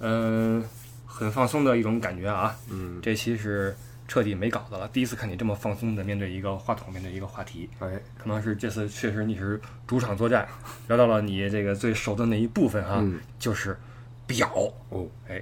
嗯、很放松的一种感觉啊。嗯，这期是彻底没稿子了，第一次看你这么放松的面对一个话筒，面对一个话题，哎，可能是这次确实你是主场作战，聊到了你这个最熟的那一部分哈、嗯就是表。哦，哎，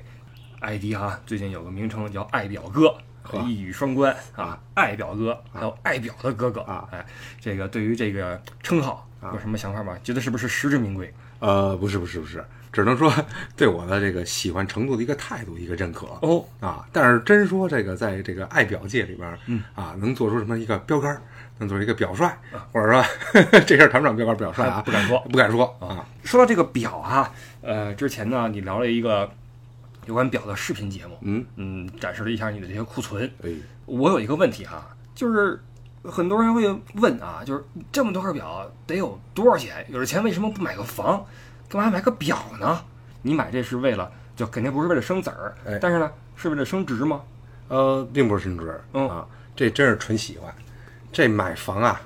艾迪哈最近有个名称叫爱表哥。呵一语双关啊，爱表哥，还有爱表的哥哥啊哎，这个对于这个称号啊有什么想法吗？觉得是不是实至名归？呃，不是不是不是，只能说对我的这个喜欢程度的一个态度一个认可。哦，啊，但是真说这个，在这个爱表界里边，嗯啊，能做出什么一个标杆儿，能做一个表率，或者说 这事儿谈不上标杆表率啊，不敢说不敢说啊。说到这个表啊，呃，之前呢，你聊了一个有关表的视频节目，嗯，嗯，展示了一下你的这些库存。哎，我有一个问题哈，就是很多人会问啊，就是这么多块表得有多少钱？有这钱为什么不买个房？干嘛买个表呢？你买这是为了，就肯定不是为了生子儿，哎但是呢，是为了升值吗？呃，并不是升值，嗯啊，这真是纯喜欢。这买房啊，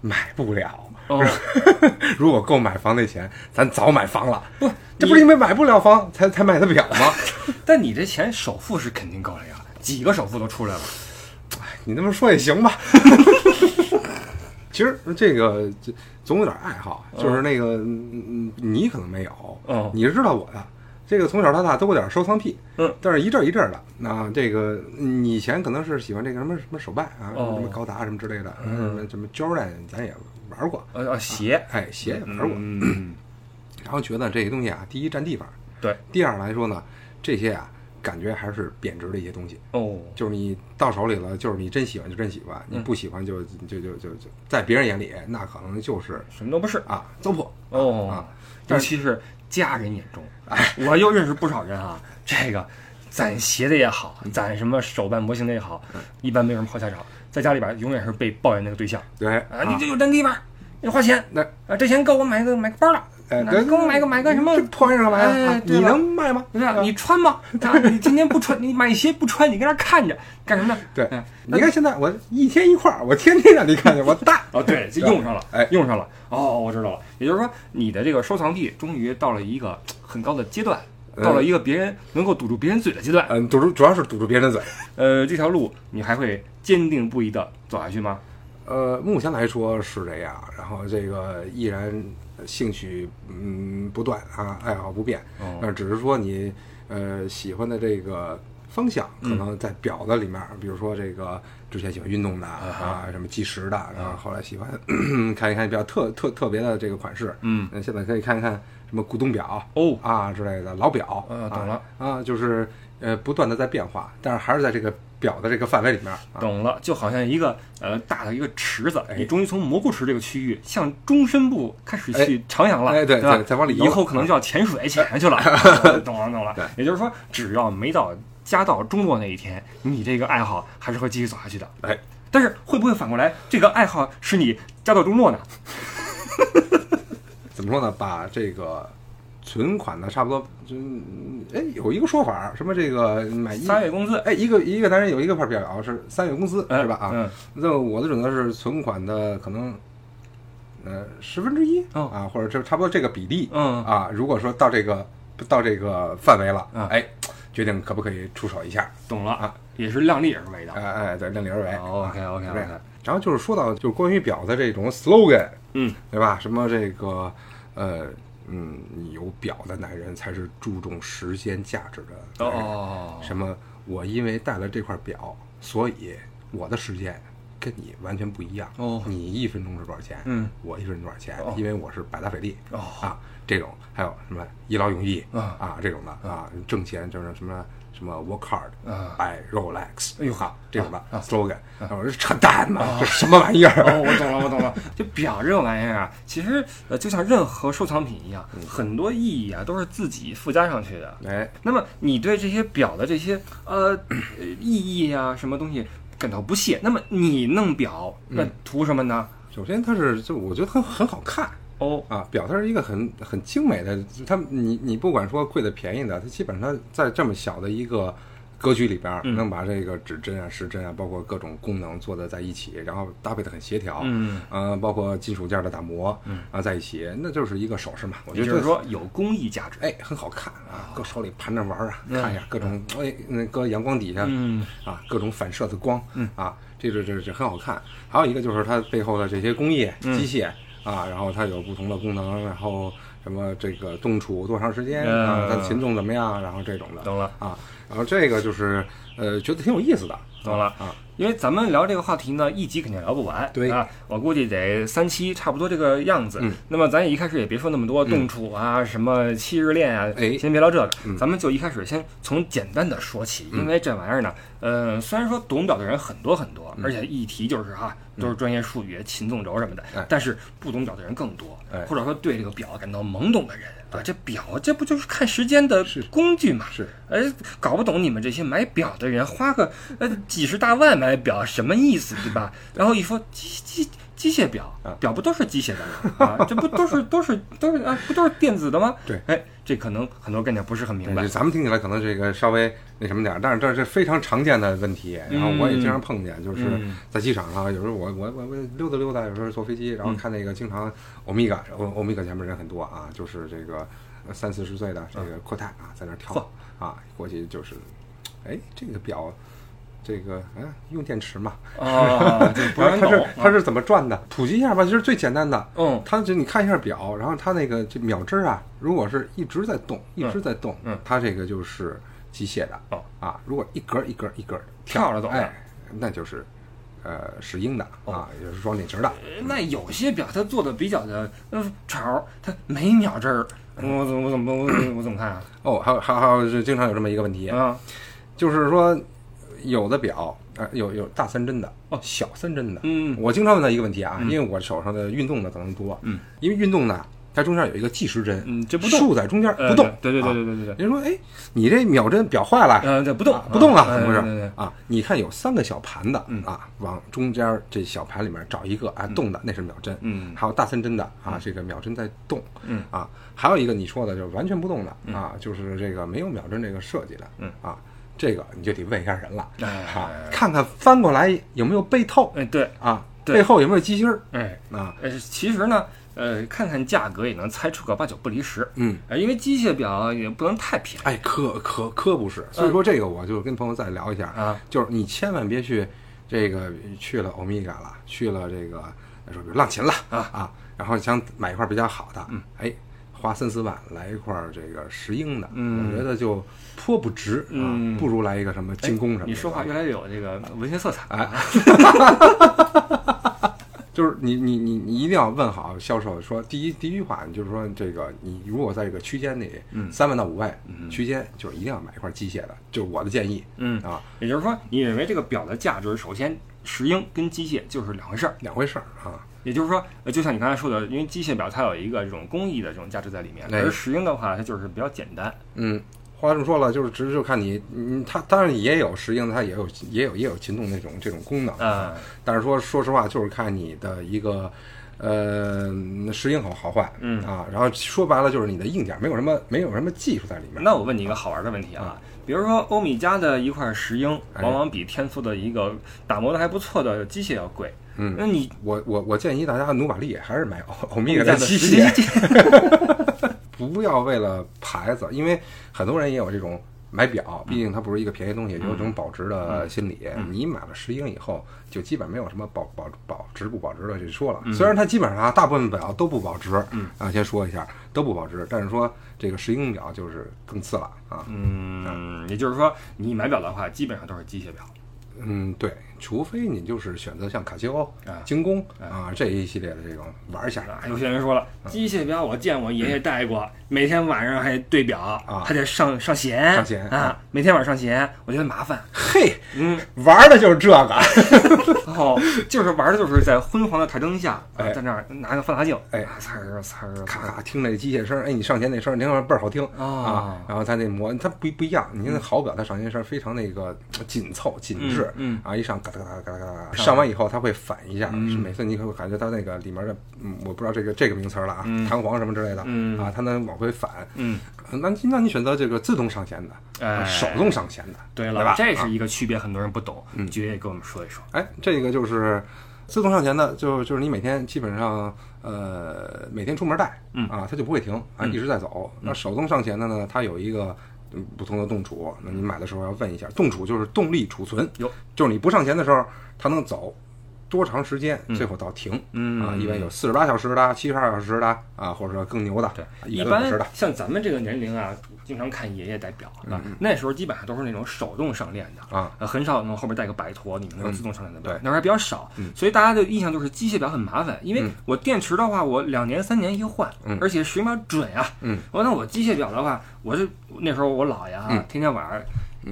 买不了。哦，如果够买房那钱，咱早买房了。不，这不是因为买不了房才才买的表吗？但你这钱首付是肯定够了呀，几个首付都出来了。你那么说也行吧。其实这个这总有点爱好，就是那个嗯你可能没有，嗯你是知道我的。这个从小到大都有点收藏癖，嗯，但是一阵儿一阵儿的。那这个你以前可能是喜欢这个什么什么手办啊，哦什么高达什么之类的，嗯什么什么 Jordan，咱也玩过，呃呃，鞋，哎，鞋也玩过。嗯，然后觉得这些东西啊，第一占地方，对，第二来说呢，这些啊感觉还是贬值的一些东西。哦，就是你到手里了，就是你真喜欢就真喜欢，你嗯。不喜欢就就就就就在别人眼里那可能就是什么都不是。啊糟粕。哦。啊，尤其是家人眼中，哎，我又认识不少人啊，这个攒鞋的也好，攒什么手办模型的也好，一般没什么好下场，在家里边永远是被抱怨那个对象。对。啊，你这有真地方，你花钱，那啊，这钱够我买个买个包了，那哎对给我买个买个什么这破玩意儿干嘛呀？哎啊你能卖吗？你穿吗？啊，你今天不穿，你买鞋不穿，你搁那看着干什么呢？对哎，你看现在我一天一块儿，我天天让你看见，我大。哦，对，就用上了，哎用上了。哦，我知道了。也就是说，你的这个收藏癖终于到了一个很高的阶段，呃到了一个别人能够堵住别人嘴的阶段。嗯，堵住主要是堵住别人的嘴。呃，这条路你还会坚定不移的走下去吗？呃，目前来说是这样，然后这个依然兴趣嗯不断啊，爱好不变。哦。那只是说你呃喜欢的这个方向，可能在表的里面，比如说这个之前喜欢运动的啊，什么计时的，然后后来喜欢看一看比较特特特别的这个款式，嗯，那现在可以看一看什么古董表哦。啊之类的老表，嗯懂了。啊啊，就是呃不断的在变化，但是还是在这个表的这个范围里面啊。懂了，就好像一个呃大的一个池子，哎你终于从蘑菇池这个区域向中深部开始去徜徉了，哎对吧对再往里游以后可能就要潜水潜下去 了。懂了懂了对。也就是说，只要没到家到中落那一天，你这个爱好还是会继续走下去的。哎，但是会不会反过来，这个爱好是你家到中落呢？怎么说呢？把这个存款呢，差不多就嗯哎有一个说法，什么这个买一三月工资哎一个一个男人有一个块表是三月工资哎是吧？啊，嗯，那我的准则是存款的可能呃十分之一哦啊，或者这差不多这个比例嗯啊。如果说到这个到这个范围了嗯，哎，决定可不可以出手一下？懂了啊，也是量力而为的。哎哎，对，量力而为。哦，OK，OK，OK 啊是这样然后就是说到就是关于表的这种 slogan，嗯，对吧？什么这个呃嗯，有表的男人才是注重时间价值的男人。哦，什么？我因为戴了这块表，所以我的时间跟你完全不一样。哦你一分钟是多少钱？嗯，我一分钟多少钱？哦因为我是百达翡丽。哦啊，这种还有什么一劳永逸啊啊这种的啊，挣钱就是什么什么 work hard 啊 buy Rolex，哎呦哈这种的啊 slogan，我说这扯淡嘛，这什么玩意儿？哦，我懂了，我懂了。就表这种玩意儿啊，其实呃，就像任何收藏品一样，很多意义啊都是自己附加上去的。哎，那么你对这些表的这些呃呃意义啊，什么东西感到不屑，那么你弄表那图什么呢？首先它是就我觉得很很好看。哦，啊，表它是一个很很精美的，它你你不管说贵的便宜的，它基本上在这么小的一个格局里边能把这个指针啊、时针啊，包括各种功能做的在一起，然后搭配的很协调，嗯，呃，包括金属件的打磨，嗯啊在一起，那就是一个首饰嘛。我觉得就是说有工艺价值。哎，很好看啊，搁手里盘着玩儿啊，嗯看一下各种哎，那搁阳光底下，嗯啊，各种反射的光，啊，这这这这很好看。还有一个就是它背后的这些工艺嗯机械啊，然后它有不同的功能，然后什么这个冻储多长时间嗯啊，它的擒纵怎么样，然后这种的懂了，啊，然后这个就是呃，觉得挺有意思的，懂了。啊。因为咱们聊这个话题呢，一集肯定聊不完，对。啊，我估计得三期，差不多这个样子。嗯。那么咱也一开始也别说那么多动储啊，什么七日恋啊，哎。先别聊这个，嗯。咱们就一开始先从简单的说起，因为这玩意儿呢，呃，虽然说懂表的人很多很多，而且一提就是哈，都是专业术语，擒纵轴什么的，但是不懂表的人更多，哎。或者说对这个表感到懵懂的人啊，这表这不就是看时间的工具嘛？是，哎，搞不懂你们这些买表的人花个呃几十大万买表什么意思，对吧？然后一说机机机械表啊，表不都是机械的吗？啊，这不都是都是都是啊，不都是电子的吗？对，哎，这可能很多概念不是很明白，。咱们听起来可能这个稍微那什么点儿，但是这是非常常见的问题。然后我也经常碰见，就是嗯在机场上，有时候我我我我溜达溜达，有时候坐飞机，然后看那个经常欧米伽，欧欧米伽前面人很多啊，就是这个呃三四十岁的这个阔太啊，在那儿跳啊，过去就是，哎，这个表。这个嗯，用电池嘛，啊，这不 然它是。它是怎么转的？普及一下吧，就是最简单的。嗯它就你看一下表，然后它那个这秒针啊，如果是一直在动，一直在动，嗯它这个就是机械的。哦啊，如果一格一格一格跳着走的哎，那就是呃石英的哦啊，也是装电池的。那有些表它做的比较的嗯潮，它没秒针儿，我怎么我怎么我我怎么看啊？哦，还有还有还有，就经常有这么一个问题，啊，就是说有的表啊、有有大三针的，哦，小三针的。嗯我经常问他一个问题啊，因为我手上的运动的可能多，嗯，因为运动呢，它中间有一个计时针，嗯，这不动，竖在中间呃不动。对对对啊对对对对，人说，哎，你这秒针表坏了，呃，这不动啊不动啊，呃怎么回事啊？你看有三个小盘的嗯啊，往中间这小盘里面找一个啊动的，那是秒针。嗯还有大三针的啊，这个秒针在动。嗯啊，还有一个你说的就是完全不动的啊，就是这个没有秒针这个设计的。嗯啊，这个你就得问一下人了。哎。啊，看看翻过来有没有背透哎对，啊，背后有没有机芯儿。哎。啊？呃，其实呢，呃，看看价格也能猜出个八九不离十。嗯。呃，因为机械表也不能太便宜。哎，可可可不是，所以说这个我就跟朋友再聊一下啊，就是你千万别去这个去了欧米伽了，去了这个说比如浪琴了啊。啊，然后想买一块比较好的，嗯，哎，花三四万来一块这个石英的，嗯。我觉得就颇不值啊嗯，不如来一个什么精工什么的。你说话越来越有这个文学色彩。哎，就是你你你你一定要问好销售，说第一第一句话，你就是说这个你如果在这个区间内，嗯。三万到五万区间，就是一定要买一块机械的，就是我的建议嗯，啊，也就是说，你认为这个表的价值，首先石英跟机械就是两回事儿。两回事儿啊。也就是说，呃，就像你刚才说的，因为机械表它有一个这种工艺的这种价值在里面，哎而石英的话，它就是比较简单。嗯，话这么说了，就是只是就看你，嗯，它当然也有石英，它也有也有也有擒纵那种这种功能嗯，但是说说实话，就是看你的一个。呃，石英好好坏，嗯啊，然后说白了就是你的硬件没有什么没有什么技术在里面，那我问你一个好玩的问题啊，比如说欧米茄的一块石英，哎。往往比天梭的一个打磨的还不错的机械要贵。嗯。那你我我我建议大家努把力，还是买欧欧米茄的机实械，不要为了牌子，因为很多人也有这种买表，毕竟它不是一个便宜东西，有一种保值的心理。你买了石英以后，就基本没有什么保保保值不保值的这说了。虽然它基本上啊大部分表都不保值，啊，先说一下都不保值，但是说这个石英表就是更次了啊。嗯，也就是说，你买表的话，基本上都是机械表。嗯，对，除非你就是选择像卡西欧啊、精工啊这一系列的这种玩一下啊，有些人说了，机械表我见我爷爷戴过，每天晚上还对表，啊还得上上弦，上弦啊，每天晚上上弦，我觉得麻烦。嘿，嗯，玩的就是这个。然后就是玩的就是在昏黄的台灯下，啊哎在那儿拿个放大镜，哎啊呲儿呲儿，咔咔听那机械声，哎，你上弦那声儿，你听着倍儿好听啊啊。然后它那模，它不不一样。你看那好表，它上弦声非常那个紧凑紧致，嗯啊，一上嘎哒嘎哒嘎哒嘎哒，上完以后它会反一下，嗯是每次你会感觉到那个里面的，嗯，我不知道这个这个名词了啊，嗯弹簧什么之类的，嗯啊，它能往回反。嗯，那那你选择这个自动上弦的，哎手动上弦的，对对吧，了这啊是一个区别，很多人不懂，嗯爵爷给我们说一说。哎，这个就是自动上弦的，就就是你每天基本上呃每天出门带，嗯啊，它就不会停啊，一直在走。那手动上弦的呢，它有一个。嗯不同的动储，那你买的时候要问一下，动储就是动力储存，有就是你不上钱的时候，它能走多长时间，最后到停，嗯。啊，一般有四十八小时的、七十二小时的啊，或者说更牛的，对，一一般像咱们这个年龄啊，经常看爷爷带表啊，那时候基本上都是那种手动上链的啊，呃，很少能后边带个摆陀，你们那种自动上链的表，对。那时候还比较少，所以大家的印象就是机械表很麻烦，因为我电池的话，我两年三年一换，而且十秒准啊，嗯，我那我机械表的话，我是那时候我姥爷啊，天天晚上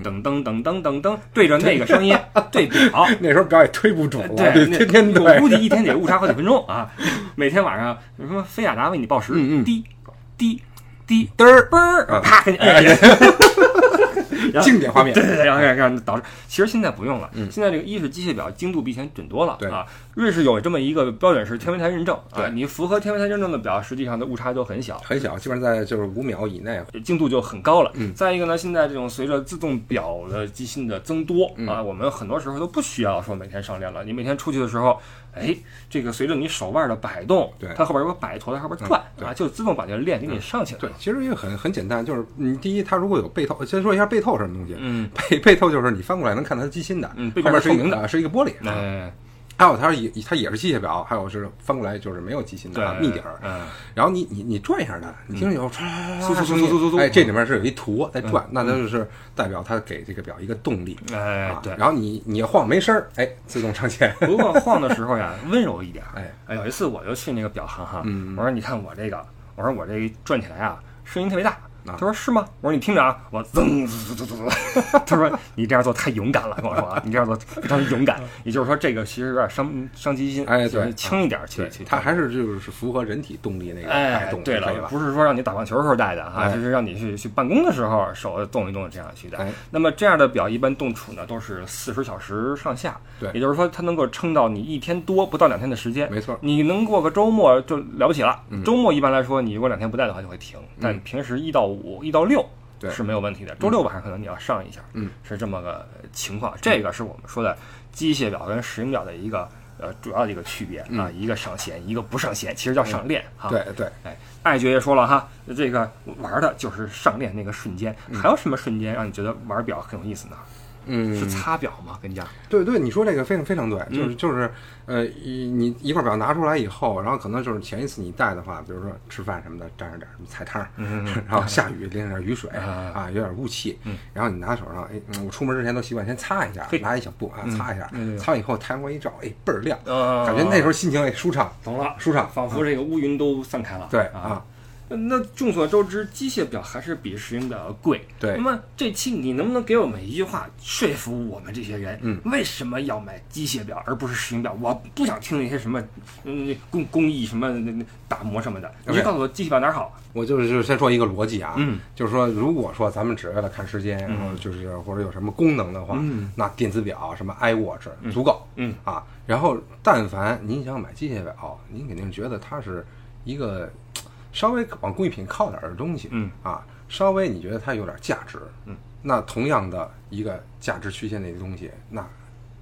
噔噔噔噔噔噔对着那个声音对。表，那时候表也推不准了，对，天天我，估计一天得误差好几分钟啊！每天晚上什么菲亚达为你报时，嗯嗯。滴滴滴嘚儿，嘣儿，啊。啪给你摁下去。然后经典画面对，对对，然后让让导致，其实现在不用了。现在这个一是机械表精度比以前准多了，嗯对啊。瑞士有这么一个标准是天文台认证啊，对你符合天文台认证的表，实际上的误差都很小。很小，基本上在就是五秒以内，精度就很高了。嗯再一个呢，现在这种随着自动表的机芯的增多、嗯啊，我们很多时候都不需要说每天上链了。你每天出去的时候，哎，这个随着你手腕的摆动，对它后边有个摆陀在后边转、对啊，就自动把这个链给你上起来了。，对其实也很很简单，就是你第一，它如果有背透，先说一下背透是什么东西。嗯，背背透就是你翻过来能看到它机芯的，嗯后面是明的个是一个玻璃。啊哎，还有它也它也是机械表，还有是翻过来就是没有机芯的啊，密底儿。嗯，然后你你你转一下它，你听着有唰唰唰唰唰唰唰哎，这里面是有一图在转，那它就是代表它给这个表一个动力啊。哎对。然后你你晃没声儿，哎，自动上线。不过晃的时候呀，温柔一点。哎，哎，有一次我就去那个表行哈，嗯我说你看我这个，我说我这个转起来啊，声音特别大。啊他说是吗？我说你听着啊，我噌噌噌噌噌。他说你这样做太勇敢了，跟我说啊，你这样做非常勇敢。也就是说，这个其实有点伤伤机心，哎对就是轻一点去对去。，它还是就是符合人体动力那个带哎动，，对了？不是说让你打棒球时候戴的哈，哎就是让你去去办公的时候手动一动这样去的哎。那么这样的表一般动储呢都是四十小时上下，对也就是说它能够撑到你一天多不到两天的时间。没错你能过个周末就了不起了。嗯周末一般来说，你如果两天不戴的话就会停，但平时一到五、一到六。对是没有问题的。周六晚上可能你要上一下，嗯，是这么个情况。这个是我们说的机械表跟石英表的一个呃主要的一个区别啊，一个上弦，一个不上弦，其实叫上链哈。嗯对对，哎，艾爵也说了哈，这个玩的就是上链那个瞬间，还有什么瞬间让你觉得玩表很有意思呢？嗯，是擦表吗？跟家？对对，你说这个非常非常对，嗯就是就是，呃，一你一块表拿出来以后，然后可能就是前一次你戴的话，比如说吃饭什么的沾上点什么菜汤儿，然后下雨淋上点雨水啊啊，有点雾气，然后你拿手上，哎，嗯我出门之前都习惯先擦一下嘿，拿一小布啊擦一下嗯，擦完以后太阳光一照，哎，倍儿亮，啊感觉那时候心情哎舒畅，懂了，舒畅，仿佛这个乌云都散开了。对啊啊。那众所周知，机械表还是比石英表要贵。对那么这期你能不能给我们一句话说服我们这些人，嗯为什么要买机械表而不是石英表？我不想听那些什么，嗯，工工艺什么那那打磨什么的，你就告诉我机械表哪儿好。我就是就是先说一个逻辑啊，嗯，就是说，如果说咱们只为了看时间，然后就是或者有什么功能的话，嗯那电子表什么 iWatch 足够，嗯啊，然后但凡您想买机械表，您肯定觉得它是一个稍微往工艺品靠点儿的东西，嗯。啊，稍微你觉得它有点价值，嗯，那同样的一个价值区间内的东西，那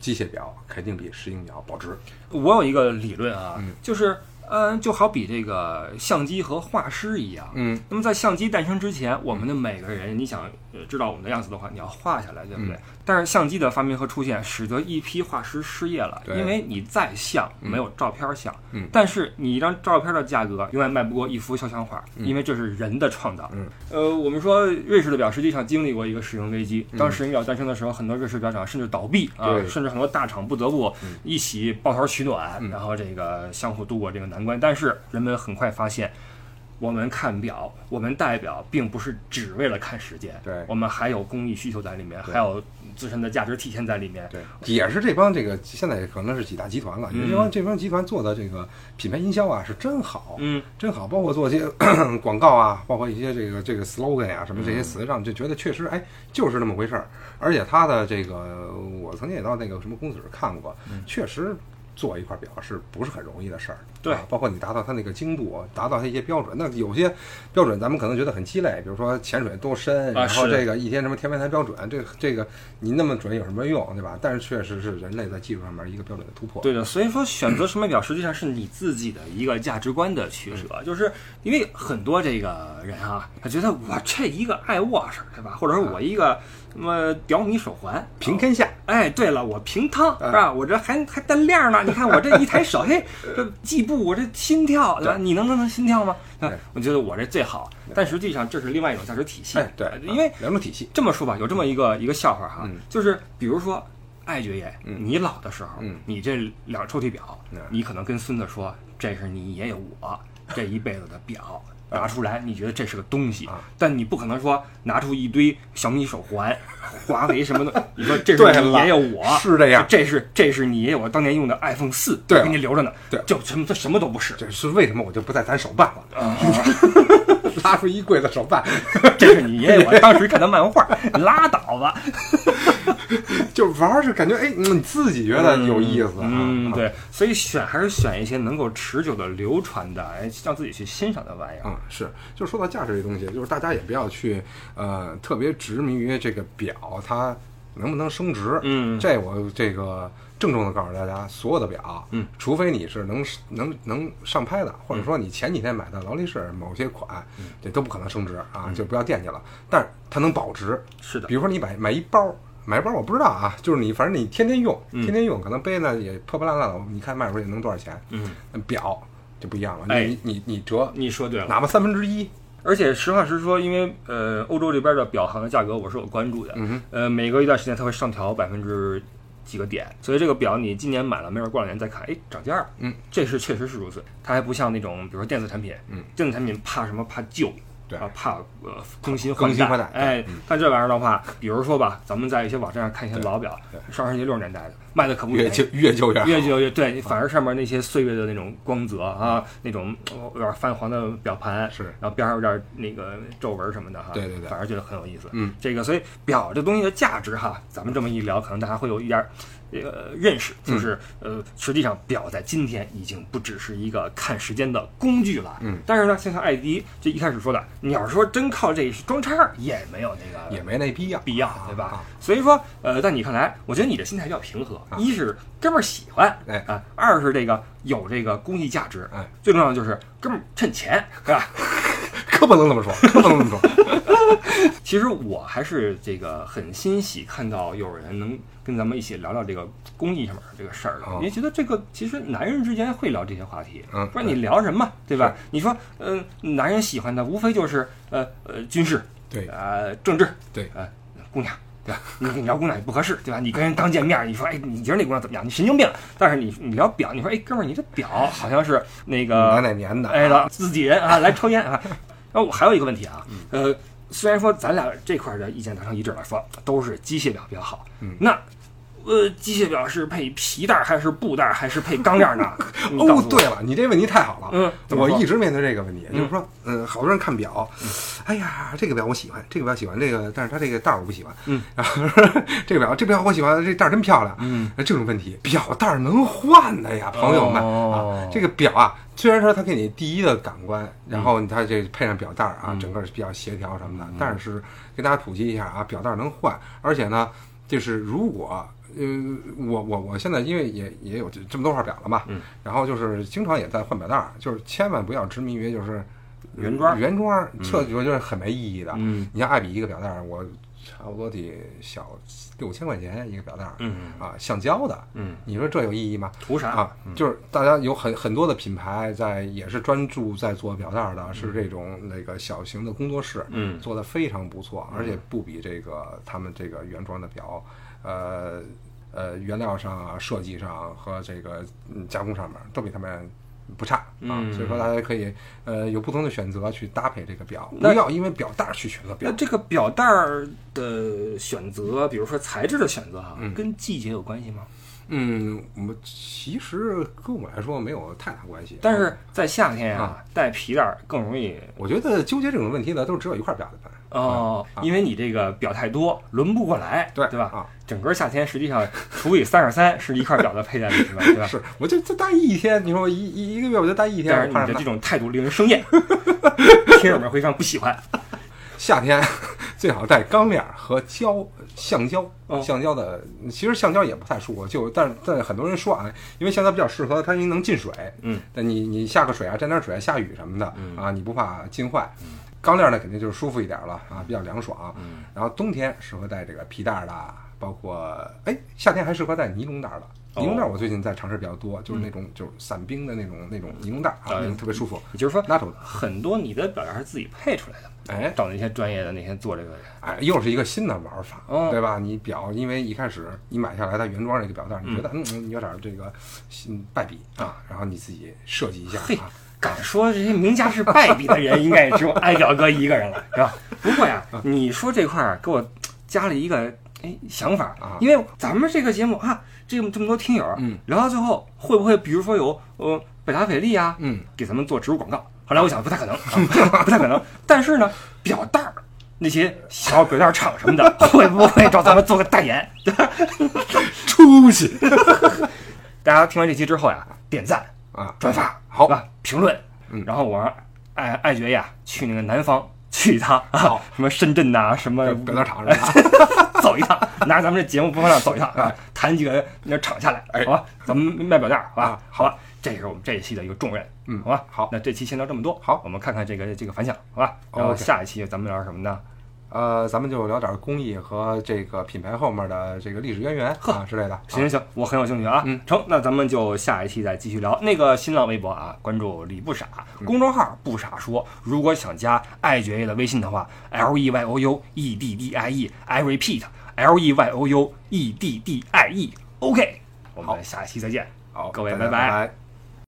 机械表肯定比石英表保值，我有一个理论啊，嗯。就是，嗯、就好比这个相机和画师一样。嗯，那么在相机诞生之前，我们的每个人，你想呃知道我们的样子的话，你要画下来，对不对？嗯但是相机的发明和出现，使得一批画师失业了，因为你再像没有照片像，嗯但是你一张照片的价格永远卖不过一幅肖像画，因为这是人的创造。嗯呃，我们说瑞士的表实际上经历过一个使用危机，当石英表诞生的时候，很多瑞士表厂甚至倒闭啊，甚至很多大厂不得不一起抱团取暖，嗯然后这个相互度过这个难关。但是人们很快发现。我们看表，我们戴表并不是只为了看时间，对我们还有工艺需求在里面，还有自身的价值体现在里面。对，也是这帮这个现在可能是几大集团了，因为这帮这帮集团做的这个品牌营销啊是真好，嗯，真好，包括做一些 广告啊，包括一些这个这个 slogan 啊、什么这些词上，就觉得确实哎就是那么回事儿。而且他的这个，我曾经也到那个什么公司看过，确实。做一块表是不是很容易的事儿？对啊，包括你达到它那个精度，达到它一些标准。那有些标准咱们可能觉得很鸡肋，比如说潜水多深，然后这个一天什么天文台标准，这个这个你那么准有什么用，对吧？但是确实是人类在技术上面一个标准的突破。对的，所以说选择什么表实际上是你自己的一个价值观的取舍，嗯就是因为很多这个人啊，他觉得我这一个爱沃实，对吧？或者说我一个什么屌米手环平天下，哎，对了，我平汤嗯是吧？我这还还带链呢，你看我这一抬手，嘿，这计步我这心跳，对吧？你能能能心跳吗？啊对我觉得我这最好，但实际上这是另外一种价值体系。哎，对，因为啊两种体系，这么说吧，有这么一个一个笑话哈，嗯就是比如说艾爵爷，嗯你老的时候，嗯你这两抽屉表，嗯你可能跟孙子说，这是你爷爷我这一辈子的表。拿出来，你觉得这是个东西，啊但你不可能说拿出一堆小米手环、华为什么的，你说这是你爷爷我是这样这是这是你爷爷我当年用的 iPhone 四，对给你留着呢，对就什么这什么都不是，这是为什么我就不再攒手办了？啊，拉出一柜子手办，这是你爷爷我当时看的漫画，拉倒吧，就玩儿是感觉哎，嗯你自己觉得有意思啊。嗯，啊对，所以选还是选一些能够持久的流传的，哎，让自己去欣赏的玩意儿。嗯，是，就是说到价值这东西，就是大家也不要去呃特别执迷于这个表它能不能升值。嗯这我这个郑重的告诉大家，所有的表，嗯，除非你是能能能上拍的，或者说你前几天买的劳力士某些款，这都不可能升值啊，就不要惦记了。但是它能保值，是的比，如说你买买一包。买一包我不知道啊，就是你反正你天天用，嗯天天用，可能背呢也破破烂烂的，你看卖出去能多少钱？嗯，表就不一样了，哎你你你折你说对了。哪怕三分之一，而且实话实说，因为呃，欧洲这边的表行的价格我是有关注的，呃，每隔一段时间它会上调百分之几个点，所以这个表你今年买了，没准过两年再看，哎，涨价了，嗯，这是确实是如此。它还不像那种比如说电子产品，嗯，电子产品怕什么？怕旧。对。啊，怕呃更新更新换代哎但这玩意儿的话，比如说吧，咱们在一些网站上看一些老表对，上世纪六十年代的，卖的可不越旧越旧越好。越旧越对，反而上面那些岁月的那种光泽啊，那种呃有点泛黄的表盘，是然后边上有点那个皱纹什么的哈，对对对反而觉得很有意思。嗯，这个所以表这东西的价值哈，咱们这么一聊，可能大家会有一点儿这个认识，嗯就是呃，实际上表在今天已经不只是一个看时间的工具了。嗯，但是呢，像像艾迪这一开始说的，你要是说真靠这装叉儿，也没有那个也没那必要，必要啊，对吧啊？所以说，呃，在你看来，我觉得你的心态比较平和。啊一是哥们儿喜欢，哎啊；二是这个有这个公益价值，哎，最重要的就是哥们儿趁钱，是吧？可不能这么说，可不能这么说。其实我还是这个很欣喜看到有人能跟咱们一起聊聊这个公益上面这个事儿的，哦也觉得这个其实男人之间会聊这些话题，嗯不然你聊什么，对吧？你说，呃，男人喜欢的无非就是呃呃军事，对呃政治，对呃姑娘。对吧？你你聊姑娘也不合适，对吧？你跟人刚见面，你说，哎，你觉得那姑娘怎么样？你神经病。但是你你聊表，你说，哎，哥们儿，你这表好像是那个哪哪年的？哎了，自己人啊，来抽烟啊。然后我还有一个问题啊，嗯呃，虽然说咱俩这块儿的意见达成一致了，说都是机械表比较好，嗯那呃，机械表是配皮带儿还是布带儿还是配钢链儿呢？哦，对了，你这问题太好了。嗯我一直面对这个问题，就是说，嗯，好多人看表，哎呀，这个表我喜欢，这个表喜欢，这个，但是它这个带儿我不喜欢。嗯，然后这个表，这表我喜欢，这带儿真漂亮。嗯，这种问题，表带儿能换的呀，朋友们哦啊，这个表啊，虽然说它给你第一的感官，然嗯后它这配上表带儿啊，整个是比较协调什么的，但是给大家普及一下啊，表带儿能换，而且呢，就是如果。呃，我我我现在因为也也有这这么多块表了嘛，嗯，然后就是经常也在换表带儿，就是千万不要执迷于就是原装原装，这我觉得很没意义的。嗯你像爱彼一个表带儿，我差不多得小六千块钱一个表带儿，嗯啊，橡胶的，嗯，你说这有意义吗？图啥啊，就是大家有很很多的品牌在也是专注在做表带儿的，是这种那个小型的工作室，嗯做的非常不错，而且不比这个他们这个原装的表，呃呃原料上啊、设计上和这个嗯加工上面都比他们不差啊所以说大家可以呃有不同的选择去搭配这个表，不那要因为表带儿去选择表那。这个表带儿的选择，比如说材质的选择哈，嗯跟季节有关系吗？嗯，我们其实跟我来说没有太大关系，但是在夏天啊，带皮带儿更容易我觉得纠结这种问题的都是只有一块表的人。哦，因为你这个表太多，轮不过来，对对吧？啊，整个夏天实际上除以三十三 是一块表的佩戴率，是吧？对吧？是，我就就戴一天，你说我一一一个月我就戴一天，但是你的这种态度令人生厌，听友们会非常不喜欢。夏天最好带钢链儿和胶橡胶哦，橡胶的其实橡胶也不太舒服，就但是但很多人说啊，因为橡胶比较适合它，因为能进水，嗯，但你你下个水啊，沾点水啊，下雨什么的嗯啊，你不怕浸坏。钢链儿呢肯定就是舒服一点了啊，比较凉爽。嗯然后冬天适合带这个皮带儿的，包括哎夏天还适合带尼龙带儿的。哦尼龙带儿我最近在尝试比较多，就是那种就是散兵的那种那种尼龙带儿啊，呃那种特别舒服，也就是说，拉手的。很多你的表带是自己配出来的，哎，找那些专业的那些做这个的人。哎，又是一个新的玩法，哦对吧？你表，因为一开始你买下来它原装这个表带，你觉得嗯嗯有点这个新败笔啊，然后你自己设计一下嘿啊，敢说这些名家是败笔的人，应该也只有艾表哥一个人了，是吧？不过呀，你说这块儿给我加了一个哎想法啊因为咱们这个节目啊，这么这么多听友，嗯，聊到最后会不会比如说有呃百达翡丽啊，嗯，给咱们做植入广告？后来我想不太可能，啊、不太可能。但是呢，表带儿那些小表带厂什么的，会不会找咱们做个代言？出息 大家听完这期之后呀，点赞、啊！转发，好是吧？评论，嗯然后我让爱爱爵呀去那个南方去一趟啊，什么深圳呐、什么表大厂什么的？走一趟，拿着咱们这节目播放量走一趟啊，谈几个那厂下来，哎好吧？咱们卖表带儿，好吧啊？好吧，这是我们这一期的一个重任，嗯好吧？好那这期先聊这么多，好我们看看这个这个反响，好吧？然后下一期咱们聊什么呢？呃，咱们就聊点工艺和这个品牌后面的这个历史渊源啊之类的。行行行，我很有兴趣啊。嗯，成，那咱们就下一期再继续聊。那个新浪微博啊，关注李不傻，嗯公众号不傻说。如果想加爱爵爷的微信的话，L E Y O U E D D I E，I repeat L E Y O U E D D I E。OK，我好们下一期再见。好，各位拜拜